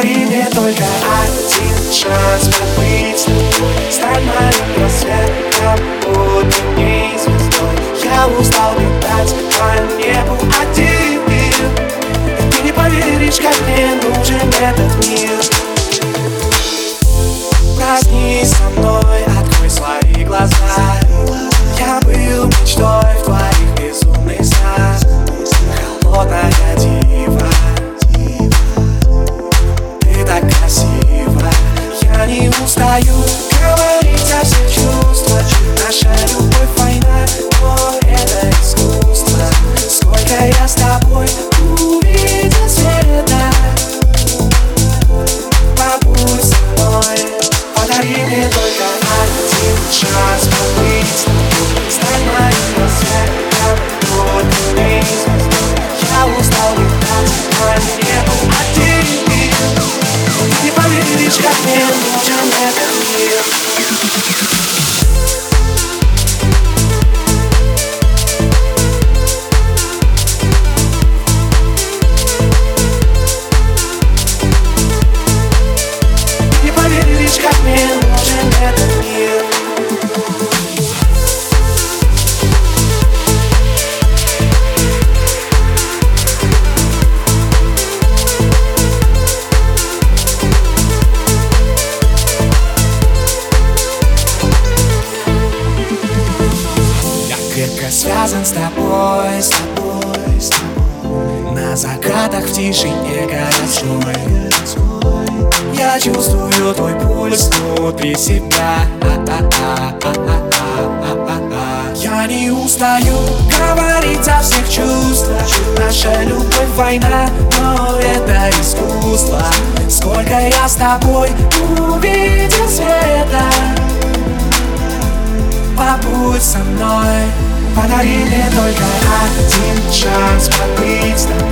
Подари мне только один шанс побыть с тобой Стать моим рассветом, будто не звездой. Я устал летать по небу один Ты не поверишь, как мне нужен этот мир. Проснись со мной, открой свои глаза не связан с тобой, с тобой, с тобой. На закатах в тишине городской Я чувствую твой пульс внутри себя. Я не устаю говорить о всех чувствах. Наша любовь война, но это искусство. Сколько я с тобой увидел света побудь со мной Подари мне только один шанс побыть